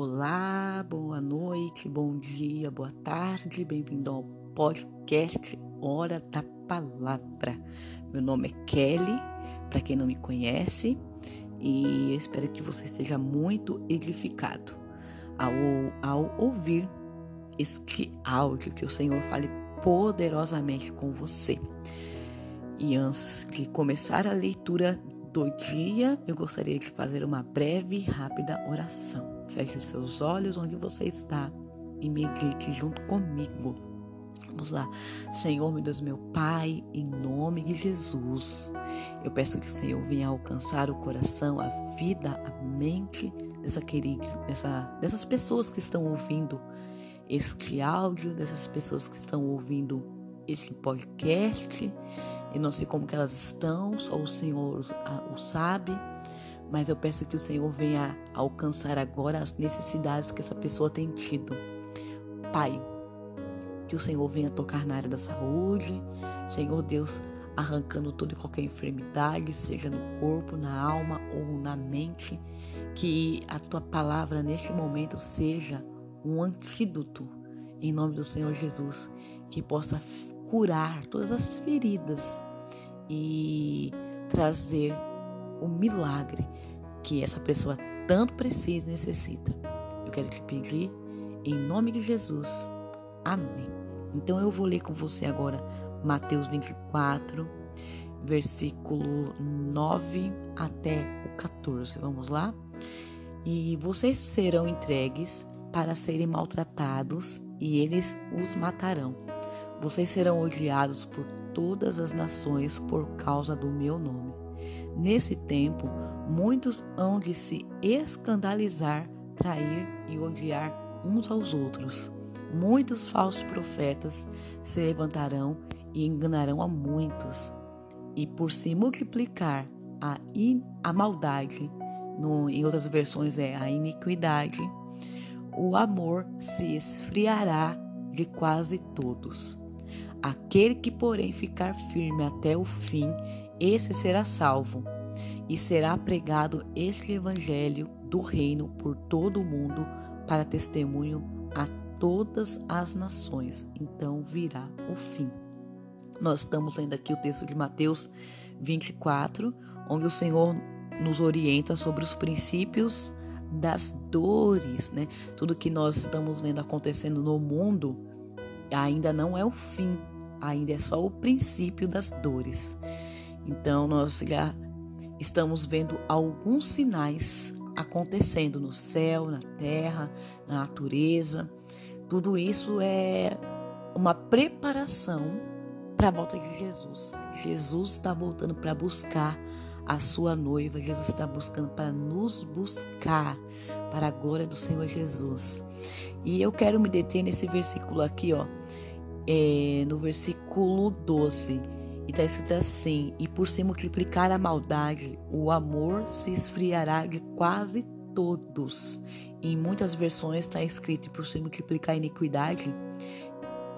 Olá, boa noite, bom dia, boa tarde, bem-vindo ao podcast Hora da Palavra. Meu nome é Kelly, para quem não me conhece, e eu espero que você seja muito edificado ao, ao ouvir este áudio, que o Senhor fale poderosamente com você. E antes de começar a leitura do dia, eu gostaria de fazer uma breve e rápida oração. Feche seus olhos onde você está e medite junto comigo. Vamos lá. Senhor, meu Deus, meu Pai, em nome de Jesus, eu peço que o Senhor venha alcançar o coração, a vida, a mente dessa querida, dessa, dessas pessoas que estão ouvindo este áudio, dessas pessoas que estão ouvindo este podcast. Eu não sei como que elas estão, só o Senhor o sabe mas eu peço que o Senhor venha alcançar agora as necessidades que essa pessoa tem tido. Pai, que o Senhor venha tocar na área da saúde, Senhor Deus, arrancando toda e qualquer enfermidade, seja no corpo, na alma ou na mente, que a tua palavra neste momento seja um antídoto em nome do Senhor Jesus, que possa curar todas as feridas e trazer o milagre que essa pessoa tanto precisa e necessita. Eu quero te pedir em nome de Jesus. Amém. Então eu vou ler com você agora Mateus 24, versículo 9 até o 14. Vamos lá? E vocês serão entregues para serem maltratados e eles os matarão. Vocês serão odiados por todas as nações por causa do meu nome. Nesse tempo, muitos hão de se escandalizar, trair e odiar uns aos outros. Muitos falsos profetas se levantarão e enganarão a muitos. E por se multiplicar a, in, a maldade, no, em outras versões é a iniquidade, o amor se esfriará de quase todos. Aquele que, porém, ficar firme até o fim esse será salvo. E será pregado este evangelho do reino por todo o mundo para testemunho a todas as nações. Então virá o fim. Nós estamos lendo aqui o texto de Mateus 24, onde o Senhor nos orienta sobre os princípios das dores, né? Tudo que nós estamos vendo acontecendo no mundo ainda não é o fim, ainda é só o princípio das dores. Então, nós já estamos vendo alguns sinais acontecendo no céu, na terra, na natureza. Tudo isso é uma preparação para a volta de Jesus. Jesus está voltando para buscar a sua noiva. Jesus está buscando para nos buscar para a glória do Senhor Jesus. E eu quero me deter nesse versículo aqui, ó, é, no versículo 12 e está escrito assim: E por se multiplicar a maldade, o amor se esfriará de quase todos. Em muitas versões está escrito: E por se multiplicar a iniquidade,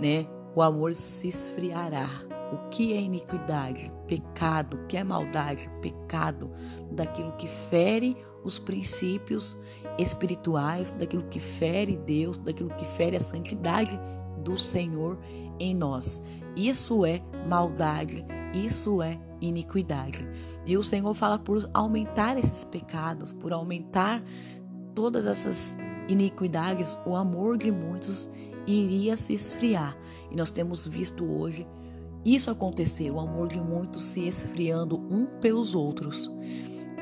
né, o amor se esfriará. O que é iniquidade? Pecado. O que é maldade? Pecado. Daquilo que fere os princípios espirituais, daquilo que fere Deus, daquilo que fere a santidade do Senhor em nós. Isso é maldade, isso é iniquidade. E o Senhor fala por aumentar esses pecados, por aumentar todas essas iniquidades, o amor de muitos iria se esfriar. E nós temos visto hoje isso acontecer, o amor de muitos se esfriando um pelos outros.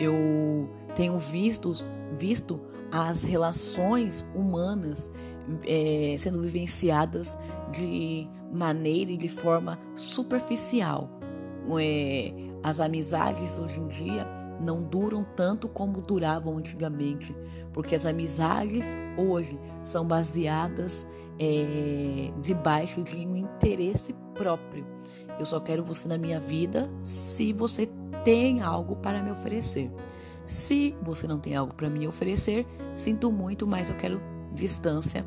Eu tenho visto, visto as relações humanas é, sendo vivenciadas de maneira e de forma superficial. É, as amizades hoje em dia não duram tanto como duravam antigamente, porque as amizades hoje são baseadas é, debaixo de um interesse próprio. Eu só quero você na minha vida se você tem algo para me oferecer. Se você não tem algo para me oferecer, sinto muito, mas eu quero distância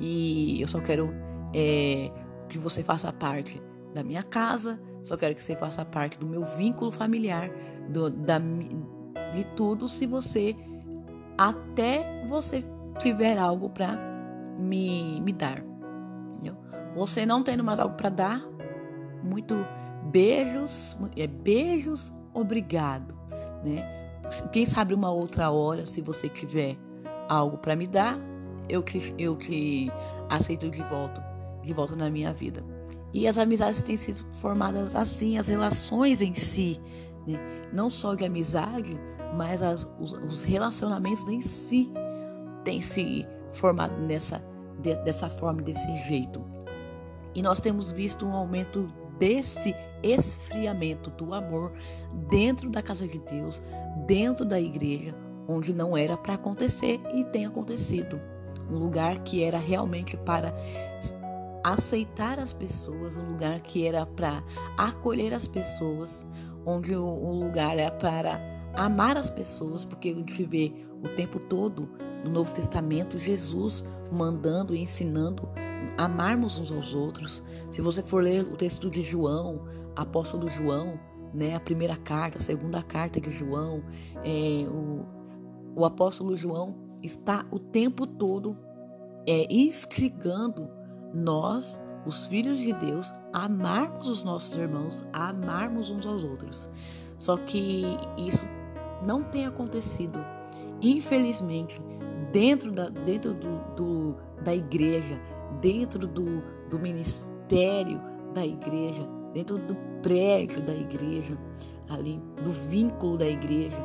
e eu só quero é, que você faça parte da minha casa, só quero que você faça parte do meu vínculo familiar, do, da, de tudo, se você até você tiver algo para me, me dar. Entendeu? Você não tendo mais algo para dar, muito beijos, é beijos, obrigado, né? Quem sabe uma outra hora, se você tiver algo para me dar, eu te, eu te aceito de volta, de volta na minha vida. E as amizades têm sido formadas assim, as relações em si, né? não só de amizade, mas as, os, os, relacionamentos em si têm se formado nessa, de, dessa forma, desse jeito. E nós temos visto um aumento desse esfriamento do amor dentro da casa de Deus, dentro da igreja, onde não era para acontecer e tem acontecido. Um lugar que era realmente para aceitar as pessoas, um lugar que era para acolher as pessoas, onde o, lugar é para amar as pessoas, porque a gente vê o tempo todo no Novo Testamento Jesus mandando e ensinando amarmos uns aos outros. Se você for ler o texto de João, apóstolo João, né, a primeira carta, a segunda carta de João, é, o, o apóstolo João está o tempo todo é, instigando nós, os filhos de Deus, amarmos os nossos irmãos, amarmos uns aos outros. Só que isso não tem acontecido, infelizmente, dentro da, dentro do, do da igreja, dentro do, do ministério da igreja, dentro do prédio da igreja, ali do vínculo da igreja.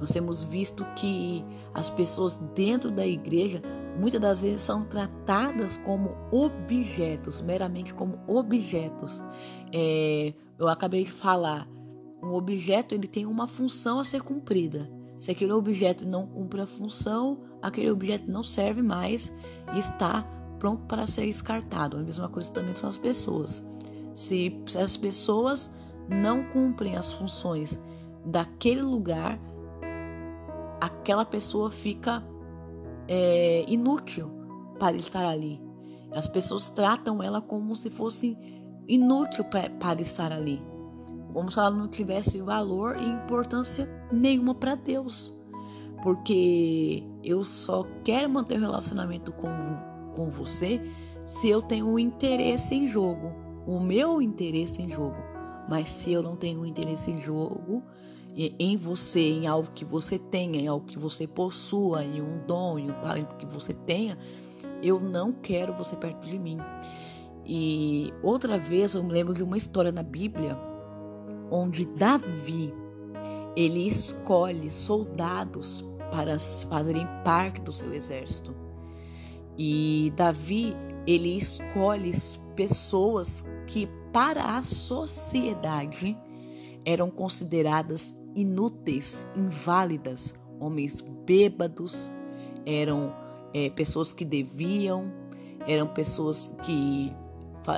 Nós temos visto que as pessoas dentro da igreja muitas das vezes são tratadas como objetos, meramente como objetos. É, eu acabei de falar, um objeto ele tem uma função a ser cumprida. Se aquele objeto não cumpre a função, aquele objeto não serve mais e está pronto para ser descartado. A mesma coisa também são as pessoas. Se, se as pessoas não cumprem as funções daquele lugar, aquela pessoa fica é, inútil para estar ali. As pessoas tratam ela como se fosse inútil para estar ali, como se ela não tivesse valor e importância nenhuma para Deus. Porque eu só quero manter o relacionamento com, com você se eu tenho um interesse em jogo, o meu interesse em jogo. Mas se eu não tenho um interesse em jogo, em você, em algo que você tenha, em algo que você possua, em um dom, em um talento que você tenha, eu não quero você perto de mim. E outra vez eu me lembro de uma história na Bíblia onde Davi ele escolhe soldados para fazerem parte do seu exército. E Davi ele escolhe pessoas que para a sociedade eram consideradas inúteis, inválidas, homens bêbados, eram é, pessoas que deviam, eram pessoas que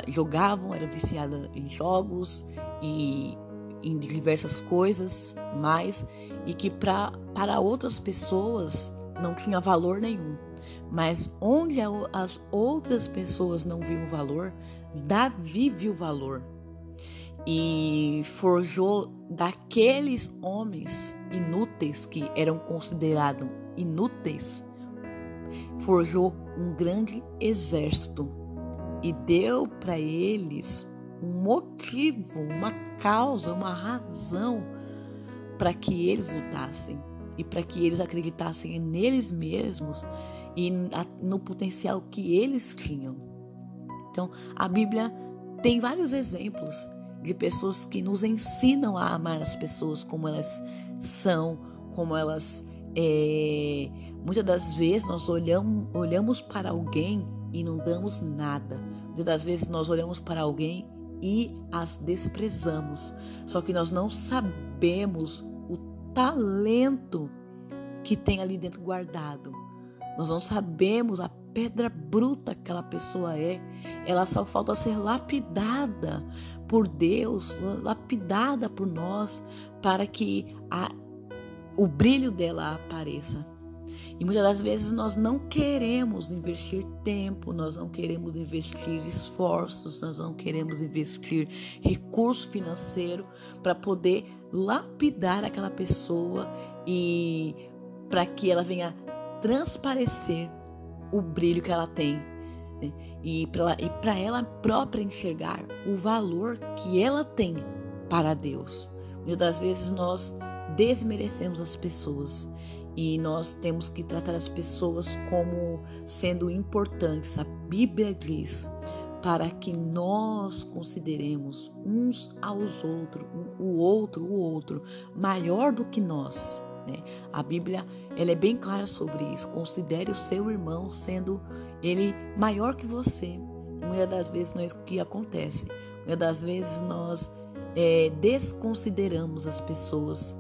jogavam, eram viciadas em jogos e em diversas coisas mais, e que pra, para outras pessoas não tinha valor nenhum. Mas onde as outras pessoas não viam valor, Davi viu valor e forjou daqueles homens inúteis que eram considerados inúteis, forjou um grande exército e deu para eles um motivo, uma causa, uma razão para que eles lutassem e para que eles acreditassem neles mesmos e no potencial que eles tinham. Então, a Bíblia tem vários exemplos de pessoas que nos ensinam a amar as pessoas como elas são, como elas. É... Muitas das vezes nós olhamos, olhamos para alguém e não damos nada. Muitas das vezes nós olhamos para alguém e as desprezamos. Só que nós não sabemos o talento que tem ali dentro guardado. Nós não sabemos a pedra bruta que aquela pessoa é. Ela só falta ser lapidada por Deus, lapidada por nós, para que a, o brilho dela apareça. E muitas das vezes nós não queremos investir tempo, nós não queremos investir esforços, nós não queremos investir recurso financeiro para poder lapidar aquela pessoa e para que ela venha transparecer o brilho que ela tem né? e para ela própria enxergar o valor que ela tem para Deus. Muitas das vezes nós desmerecemos as pessoas e nós temos que tratar as pessoas como sendo importantes. A Bíblia diz para que nós consideremos uns aos outros, um, o outro, o outro, maior do que nós. Né? A Bíblia ela é bem clara sobre isso. Considere o seu irmão sendo ele maior que você. Muitas das vezes não é isso que acontece. Muitas das vezes nós é, desconsideramos as pessoas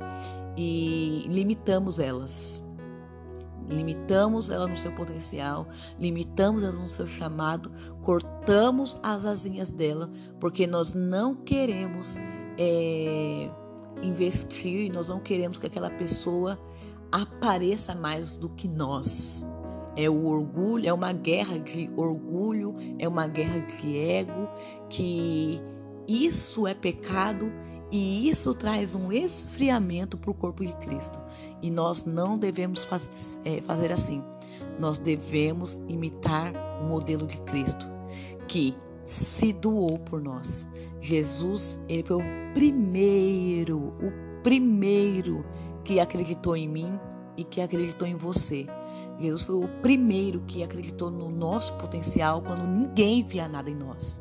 e limitamos elas. Limitamos ela no seu potencial, limitamos ela no seu chamado, cortamos as asinhas dela, porque nós não queremos é, investir, nós não queremos que aquela pessoa apareça mais do que nós. É o orgulho, é uma guerra de orgulho, é uma guerra de ego, que isso é pecado e isso traz um esfriamento para o corpo de Cristo. E nós não devemos faz, é, fazer assim. Nós devemos imitar o modelo de Cristo, que se doou por nós. Jesus, ele foi o primeiro, o primeiro que acreditou em mim e que acreditou em você. Jesus foi o primeiro que acreditou no nosso potencial quando ninguém via nada em nós.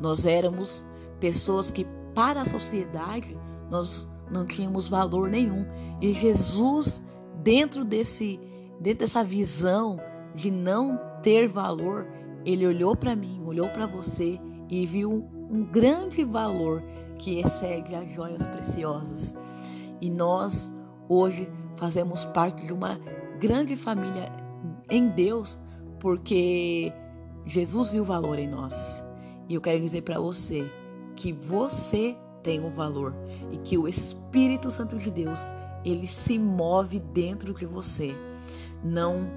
Nós éramos pessoas que para a sociedade nós não tínhamos valor nenhum. E Jesus, dentro desse dentro dessa visão de não ter valor, ele olhou para mim, olhou para você e viu um grande valor que excede as joias preciosas. E nós hoje fazemos parte de uma grande família em Deus, porque Jesus viu valor em nós. E eu quero dizer para você que você tem um valor e que o Espírito Santo de Deus, ele se move dentro de você. Não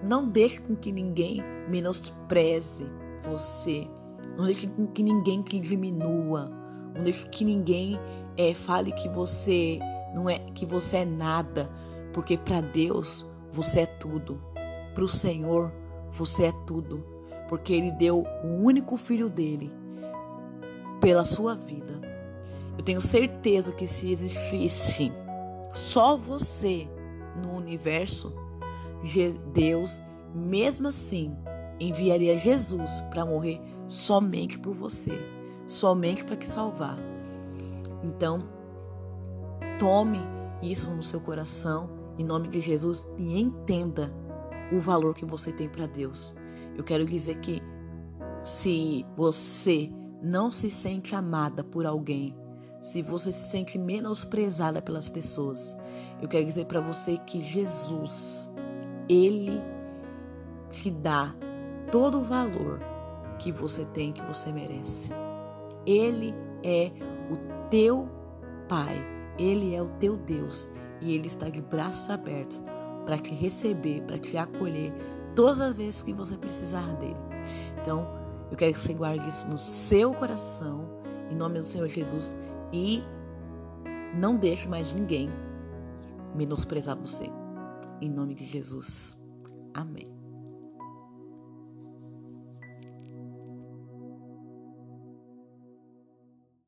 não deixe com que ninguém menospreze você. Não deixe que ninguém te diminua. Não deixe que ninguém é, fale que você não é que você é nada, porque para Deus você é tudo. Para o Senhor você é tudo, porque ele deu o único filho dele pela sua vida. Eu tenho certeza que se existisse só você no universo, Deus, mesmo assim, enviaria Jesus para morrer somente por você, somente para te salvar. Então, tome isso no seu coração, em nome de Jesus, e entenda o valor que você tem para Deus. Eu quero dizer que se você não se sente amada por alguém, se você se sente menosprezada pelas pessoas, eu quero dizer para você que Jesus, ele te dá todo o valor que você tem, que você merece. Ele é o teu Pai, ele é o teu Deus e ele está de braços abertos para te receber, para te acolher todas as vezes que você precisar dele. Então, eu quero que você guarde isso no seu coração, em nome do Senhor Jesus, e não deixe mais ninguém menosprezar você. Em nome de Jesus. Amém.